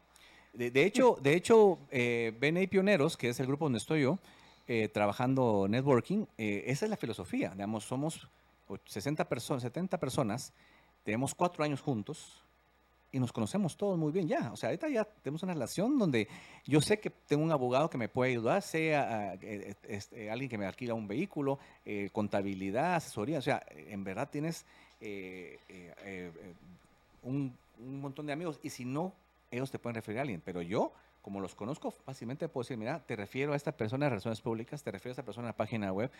De, hecho, de hecho eh, BNI Pioneros, que es el grupo donde estoy yo, eh, trabajando networking, eh, esa es la filosofía. Digamos, somos 60 personas, 70 personas, tenemos cuatro años juntos, y nos conocemos todos muy bien ya. O sea, ahorita ya tenemos una relación donde yo sé que tengo un abogado que me puede ayudar, sea eh, este, alguien que me alquila un vehículo, eh, contabilidad, asesoría. O sea, en verdad tienes eh, un, un, montón de amigos y si no, ellos te pueden referir a alguien. Pero yo, como los conozco, fácilmente puedo decir, mira, te refiero a esta persona de relaciones públicas, te refiero a esta persona en la página web,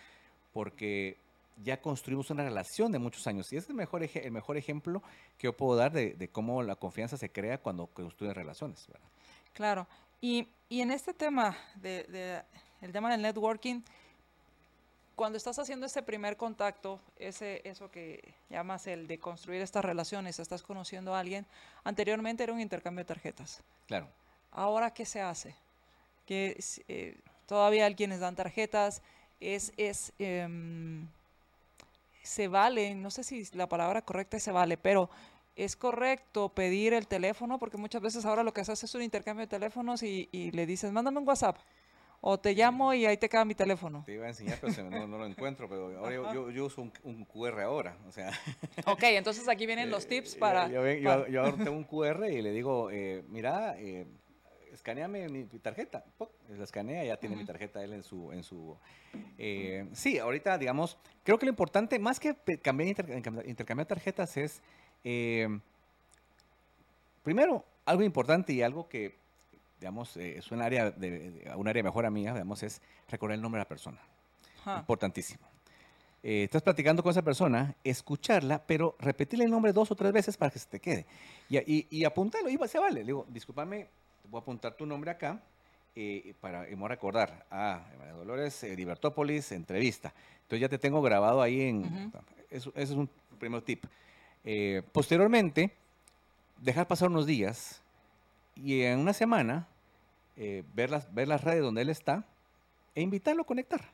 porque ya construimos una relación de muchos años. Y es el mejor, el mejor ejemplo que yo puedo dar de, cómo la confianza se crea cuando construyen relaciones. Claro. Y, en este tema, de, el tema del networking, cuando estás haciendo ese primer contacto, ese, eso que llamas el de construir estas relaciones, estás conociendo a alguien, anteriormente era un intercambio de tarjetas. Claro. Ahora, ¿qué se hace? Que eh, todavía hay quienes dan tarjetas, es, es em, se vale, no sé si la palabra correcta es se vale, pero es correcto pedir el teléfono porque muchas veces ahora lo que se hace es un intercambio de teléfonos y, le dices, mándame un WhatsApp. O te llamo y ahí te queda mi teléfono. Te iba a enseñar, pero no, lo encuentro. Pero ahora yo, uso un, QR ahora. O sea. Ok, entonces aquí vienen los tips para. Yo, yo, ahora tengo un QR y le digo, eh, mira, eh, escaneame mi, tarjeta. La escanea, ya tiene mi tarjeta él en su... En su eh, sí, ahorita, digamos, creo que lo importante, más que cambiar, intercambiar tarjetas, es, eh, primero, algo importante y algo que, digamos, eh, es un área, de, un área mejor a mí, digamos, es recordar el nombre de la persona. Importantísimo. eh, estás platicando con esa persona, escucharla, pero repetirle el nombre dos o tres veces para que se te quede. Y, y, y apuntarlo, y se vale. Le digo, discúlpame, voy a apuntar tu nombre acá eh, para, y me voy a recordar. Ah, María Dolores, eh, Libertópolis, entrevista. Entonces ya te tengo grabado ahí en... eso, ese es un primer tip. Eh, posteriormente, dejar pasar unos días y en una semana ver, las, ver las redes donde él está e invitarlo a conectar.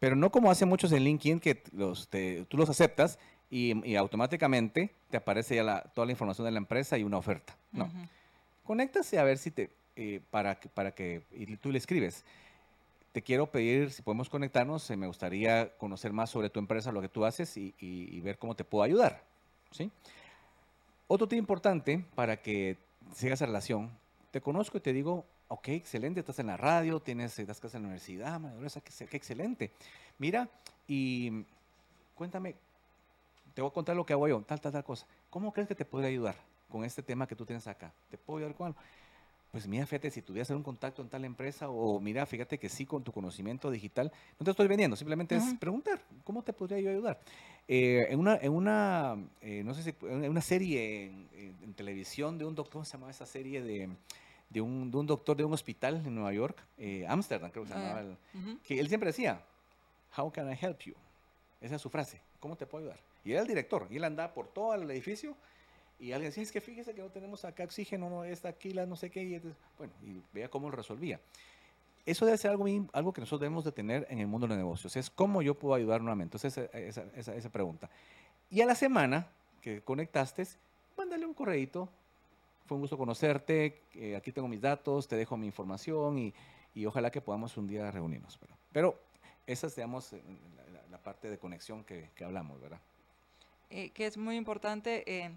Pero no como hacen muchos en LinkedIn, que los, tú los aceptas y, automáticamente te aparece ya la, toda la información de la empresa y una oferta. No. Conéctase a ver si te, eh, para, que, para que y tú le escribes. Te quiero pedir si podemos conectarnos, eh, me gustaría conocer más sobre tu empresa, lo que tú haces y, ver cómo te puedo ayudar. ¿sí? Otro tip importante para que sigas esa relación, te conozco y te digo, ok, excelente, estás en la radio, tienes, estás en la universidad, qué, qué excelente. Mira, y cuéntame, te voy a contar lo que hago yo, tal, tal, tal cosa. ¿Cómo crees que te podría ayudar? Con este tema que tú tienes acá. ¿Te puedo ayudar con algo? Pues mira, fíjate, si tuvieras un contacto en tal empresa o mira, fíjate que sí, con tu conocimiento digital, no te estoy vendiendo, simplemente es preguntar, ¿cómo te podría yo ayudar? Eh, en una, en una eh, no sé si, en una serie en, televisión de un doctor, ¿cómo se llamaba esa serie de, de, un, de un, doctor de un hospital en Nueva York, eh, Amsterdam creo que se ah, llamaba, que él siempre decía, How can I help you? Esa es su frase, ¿cómo te puedo ayudar? Y era el director, y él andaba por todo el edificio y alguien decía, es que fíjese que no tenemos acá oxígeno, no está aquí, la no sé qué. Y bueno, y vea cómo lo resolvía. Eso debe ser algo, algo que nosotros debemos de tener en el mundo de los negocios. Es cómo yo puedo ayudar nuevamente. Entonces, esa, esa, esa pregunta. Y a la semana que conectaste, mándale un correíto. Fue un gusto conocerte. Eh, aquí tengo mis datos, te dejo mi información y, y, ojalá que podamos un día reunirnos. Pero, pero esa es, digamos, la, parte de conexión que, que hablamos, ¿verdad? Eh, que es muy importante. Eh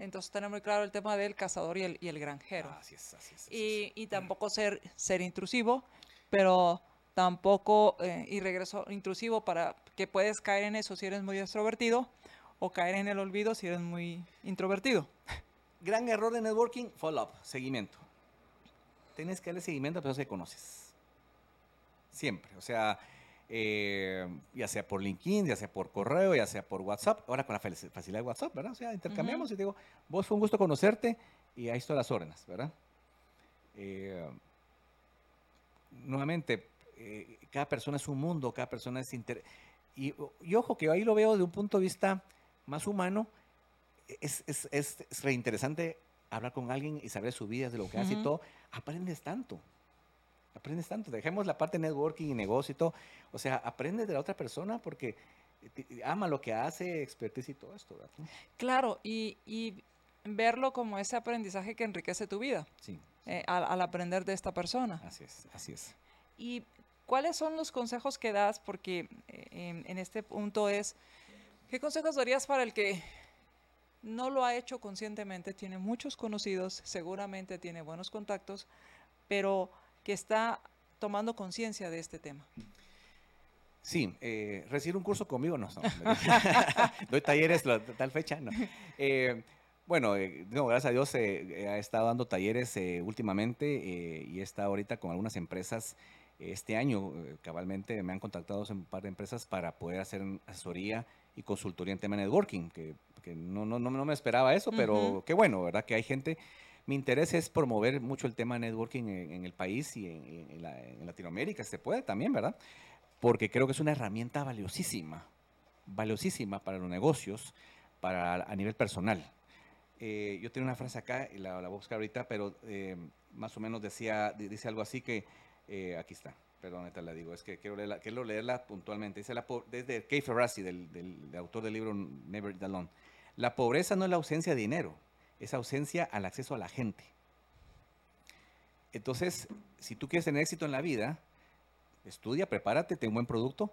entonces tener muy claro el tema del cazador y el, y el granjero. así es, así es. y, y, tampoco ser, ser intrusivo, pero tampoco, eh, y regreso, intrusivo para que puedes caer en eso si eres muy extrovertido o caer en el olvido si eres muy introvertido. Gran error de networking, follow-up, seguimiento. Tienes que darle seguimiento a personas que conoces. Siempre. O sea, eh, ya sea por LinkedIn, ya sea por correo, ya sea por WhatsApp. Ahora con la facilidad de WhatsApp, ¿verdad? O sea, intercambiamos y digo, vos fue un gusto conocerte y ahí están las órdenes, ¿verdad? Eh, nuevamente, eh, cada persona es un mundo, cada persona es inter... Y, y, ojo, que ahí lo veo de un punto de vista más humano, es, es, es, es reinteresante hablar con alguien y saber su vida, de lo que hace y todo, aprendes tanto aprendes tanto. Dejemos la parte de networking y negocio y todo. O sea, aprendes de la otra persona porque ama lo que hace, expertise y todo esto. Claro, y, y, verlo como ese aprendizaje que enriquece tu vida. Sí. Eh, al, aprender de esta persona. Así es, así es. ¿Y cuáles son los consejos que das? Porque eh, en, en este punto es, ¿qué consejos darías para el que no lo ha hecho conscientemente? Tiene muchos conocidos, seguramente tiene buenos contactos, pero que está tomando conciencia de este tema. Sí, eh, recibir un curso conmigo no. Doy talleres tal fecha, no. Eh, bueno, eh, gracias a Dios he estado dando talleres últimamente y estado ahorita con algunas empresas. Este año, cabalmente, me han contactado un par de empresas para poder hacer asesoría y consultoría en tema de networking, que, no, no, no, me esperaba eso, pero qué bueno, ¿verdad? Que hay gente mi interés es promover mucho el tema de networking en, el país y en, Latinoamérica, se puede también, ¿verdad? Porque creo que es una herramienta valiosísima, valiosísima para los negocios, para a nivel personal. Eh, yo tengo una frase acá, y la, voy a buscar ahorita, pero eh, más o menos decía, dice algo así que, eh, aquí está, perdón, te la digo, es que quiero leerla, quiero leerla puntualmente. Dice la, desde Kay Ferrazzi, del, del, autor del libro Never Alone. La pobreza no es la ausencia de dinero, esa ausencia al acceso a la gente. Entonces, si tú quieres tener éxito en la vida, estudia, prepárate, ten un buen producto,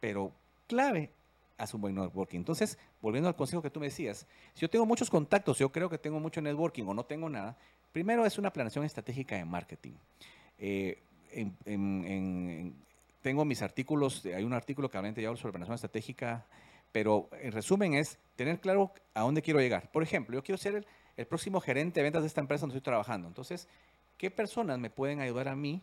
pero clave, haz un buen networking. Entonces, volviendo al consejo que tú me decías, si yo tengo muchos contactos, yo creo que tengo mucho networking o no tengo nada, primero es una planeación estratégica de marketing. Eh, tengo mis artículos, hay un artículo que habla sobre planeación estratégica pero en resumen es tener claro a dónde quiero llegar. Por ejemplo, yo quiero ser el, próximo gerente de ventas de esta empresa donde estoy trabajando. Entonces, ¿qué personas me pueden ayudar a mí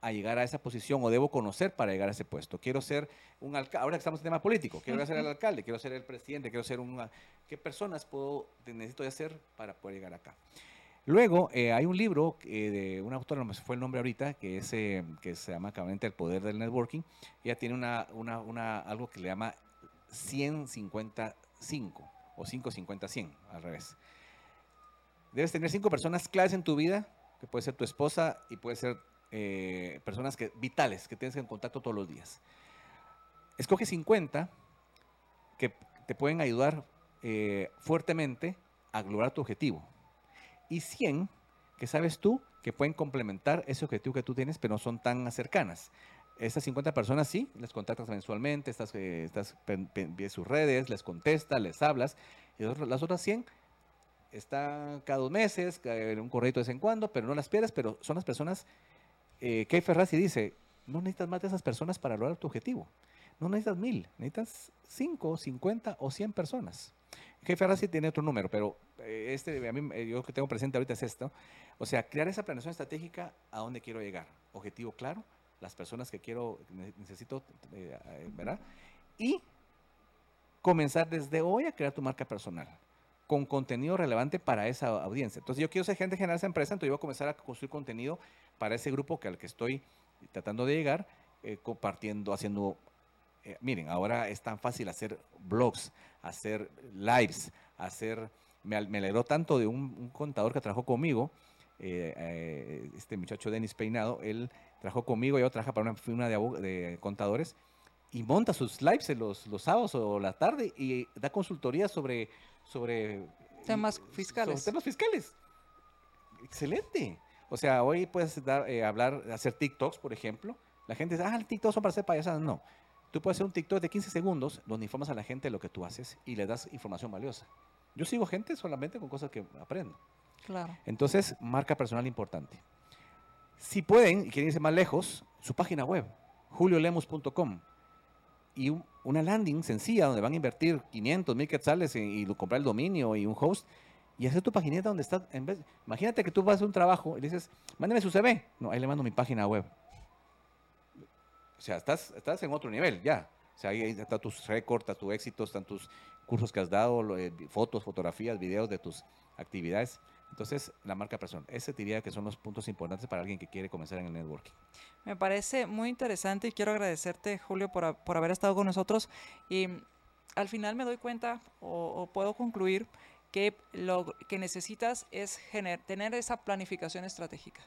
a llegar a esa posición o debo conocer para llegar a ese puesto? Quiero ser un alcalde, ahora que estamos en tema político, quiero ser el alcalde, quiero ser el presidente, quiero ser un... ¿Qué personas puedo, necesito de hacer para poder llegar acá? Luego, eh, hay un libro eh, de una autora, no me fue el nombre ahorita, que, es, eh, que se llama Cabamente El Poder del Networking. Ella tiene una, una, una, algo que le llama 155 o 550-100, al revés. Debes tener cinco personas claves en tu vida, que puede ser tu esposa y puede ser personas que, vitales, que tienes en contacto todos los días. Escoge 50 que te pueden ayudar fuertemente a lograr tu objetivo y 100 que sabes tú que pueden complementar ese objetivo que tú tienes, pero no son tan cercanas. Esas 50 personas sí, les contactas mensualmente, estás, eh, estás en sus redes, les contestas, les hablas. Y las otras 100 están cada dos meses, en un correo de vez en cuando, pero no las pierdes, pero son las personas eh, que Ferrazzi dice, no necesitas más de esas personas para lograr tu objetivo. No necesitas mil, necesitas 5, 50 o 100 personas. Jefe Ferrazzi tiene otro número, pero eh, este, a mí, eh, yo que tengo presente ahorita es esto. O sea, crear esa planeación estratégica a dónde quiero llegar. Objetivo claro, las personas que quiero, necesito, eh, ¿verdad? Y comenzar desde hoy a crear tu marca personal con contenido relevante para esa audiencia. Entonces, yo quiero ser gente generar esa empresa, entonces yo voy a comenzar a construir contenido para ese grupo que al que estoy tratando de llegar, compartiendo, haciendo miren, ahora es tan fácil hacer blogs, hacer lives, hacer me, alegró tanto de un, contador que trabajó conmigo, eh, eh, este muchacho Denis Peinado, él trabajó conmigo, yo trabajo para una firma de, contadores, y monta sus lives los, los sábados o la tarde y da consultoría sobre... sobre temas fiscales. temas fiscales. Excelente. O sea, hoy puedes dar, eh, hablar, hacer TikToks, por ejemplo. La gente dice, ah, el TikTok son para hacer payasadas. No. Tú puedes hacer un TikTok de 15 segundos donde informas a la gente de lo que tú haces y le das información valiosa. Yo sigo gente solamente con cosas que aprendo. Claro. Entonces, marca personal importante. Si pueden y quieren irse más lejos, su página web, juliolemos.com. Y una landing sencilla donde van a invertir 500 mil quetzales y, comprar el dominio y un host y hacer tu pagineta donde está. En vez, imagínate que tú vas a un trabajo y dices, mándeme su CV. No, ahí le mando mi página web. O sea, estás, estás en otro nivel ya. O sea, ahí está tus récords, está tu éxito, están tus cursos que has dado, eh, fotos, fotografías, videos de tus actividades. Entonces, la marca personal. Ese diría que son los puntos importantes para alguien que quiere comenzar en el networking. Me parece muy interesante y quiero agradecerte, Julio, por, por haber estado con nosotros. Y al final me doy cuenta o, puedo concluir que lo que necesitas es tener esa planificación estratégica.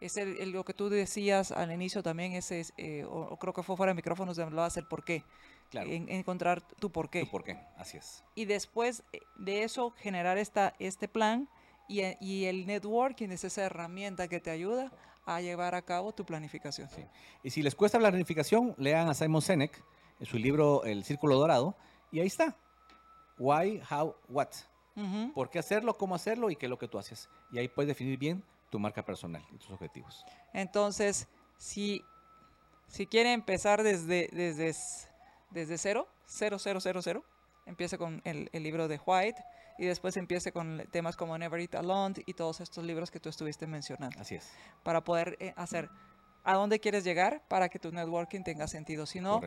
Es lo que tú decías al inicio también, ese, eh, o, creo que fue fuera de micrófonos, de hablabas el por qué encontrar tu por qué. Tu por qué, así es. Y después de eso generar esta, este plan y, eh, y, el networking es esa herramienta que te ayuda a llevar a cabo tu planificación. Sí. Y si les cuesta la planificación, lean a Simon Sinek en su libro El Círculo Dorado y ahí está. Why, how, what. ¿Por qué hacerlo, cómo hacerlo y qué es lo que tú haces? Y ahí puedes definir bien tu marca personal y tus objetivos. Entonces, si, si quiere empezar desde, desde desde cero, cero, cero, cero, cero. Empiece con el, libro de White y después empiece con temas como Never Eat Alone y todos estos libros que tú estuviste mencionando. Así es. Para poder eh, hacer a dónde quieres llegar para que tu networking tenga sentido. Si no,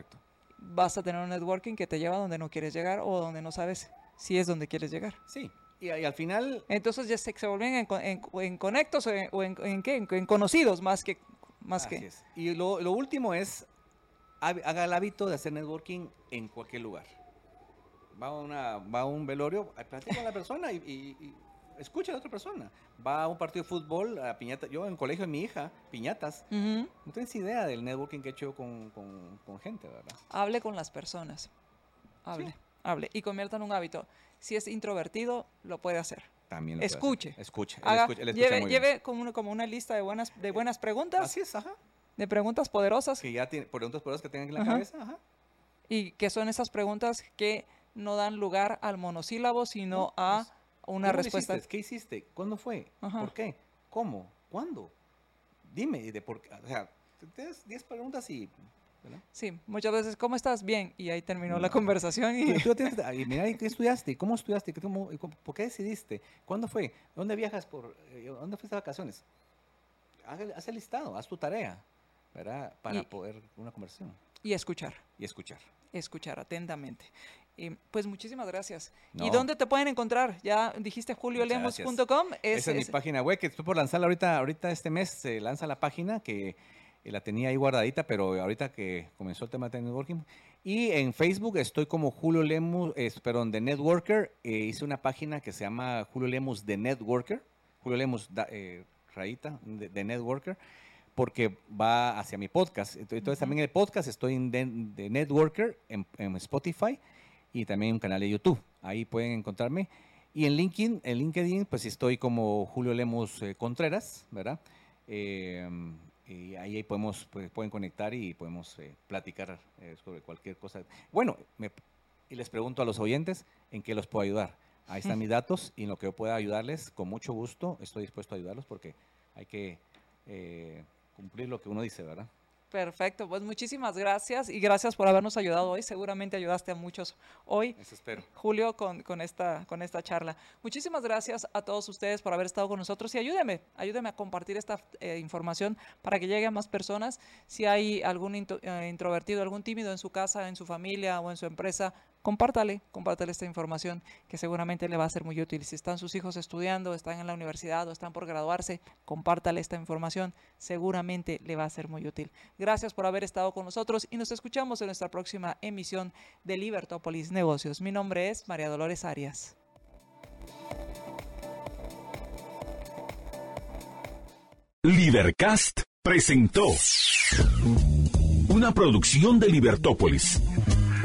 vas a tener un networking que te lleva a donde no quieres llegar o donde no sabes si es donde quieres llegar. Sí. Y, al final... Entonces ya se, se vuelven en, en, conectos o, en, en, qué? en, conocidos más que... Más Así que. Es. Y lo, lo último es haga el hábito de hacer networking en cualquier lugar. Va a, una, va a un velorio, platica con la persona y, escucha a la otra persona. Va a un partido de fútbol, a piñata. Yo en el colegio de mi hija, piñatas. No tienes idea del networking que he hecho con, con, gente, ¿verdad? Hable con las personas. Hable, hable. Y convierta en un hábito. Si es introvertido, lo puede hacer. También lo escuche. Escuche. lleve, lleve como, como, una lista de buenas, de buenas preguntas. Así es, ajá de preguntas poderosas. Que ya tiene, preguntas poderosas que tengan en la cabeza. Ajá. Y que son esas preguntas que no dan lugar al monosílabo, sino a pues, una respuesta. Hiciste? ¿Qué hiciste? ¿Cuándo fue? ¿Por qué? ¿Cómo? ¿Cuándo? Dime, de por, o sea, tienes 10 preguntas y Sí, muchas veces, ¿cómo estás? Bien, y ahí terminó la conversación. Y... mira, ¿qué estudiaste? ¿Cómo estudiaste? ¿Cómo, ¿Por qué decidiste? ¿Cuándo fue? ¿Dónde viajas? por eh, ¿Dónde fuiste de vacaciones? Haz el listado, haz tu tarea. ¿verdad? Para poder una conversión. Y escuchar. Y escuchar. Escuchar atentamente. Pues muchísimas gracias. ¿Y dónde te pueden encontrar? Ya dijiste juliolemos.com. Esa es, mi página web que estoy por lanzarla ahorita, ahorita este mes se lanza la página que eh, la tenía ahí guardadita, pero ahorita que comenzó el tema de networking. Y en Facebook estoy como Julio Lemus, perdón, de Networker. Eh, hice una página que se llama Julio Lemus de Networker. Julio Lemus, eh, rayita, de, Networker, porque va hacia mi podcast. Entonces, también en el podcast estoy en de, Networker en, Spotify y también un canal de YouTube. Ahí pueden encontrarme. Y en LinkedIn, en LinkedIn, pues estoy como Julio Lemos Contreras, ¿verdad? y ahí podemos, pues, pueden conectar y podemos eh, platicar eh, sobre cualquier cosa. Bueno, y les pregunto a los oyentes en qué los puedo ayudar. Ahí están mis datos y en lo que yo pueda ayudarles, con mucho gusto estoy dispuesto a ayudarlos porque hay que eh, cumplir lo que uno dice, ¿verdad? Perfecto, pues muchísimas gracias y gracias por habernos ayudado hoy. Seguramente ayudaste a muchos hoy, Eso espero. Julio, con, con, esta, con esta charla. Muchísimas gracias a todos ustedes por haber estado con nosotros y ayúdeme, ayúdeme a compartir esta eh, información para que llegue a más personas. Si hay algún eh, introvertido, algún tímido en su casa, en su familia o en su empresa, compártale, compártale esta información que seguramente le va a ser muy útil. Si están sus hijos estudiando, están en la universidad o están por graduarse, compártale esta información, seguramente le va a ser muy útil. Gracias por haber estado con nosotros y nos escuchamos en nuestra próxima emisión de Libertópolis Negocios. Mi nombre es María Dolores Arias. Libercast presentó una producción de Libertópolis.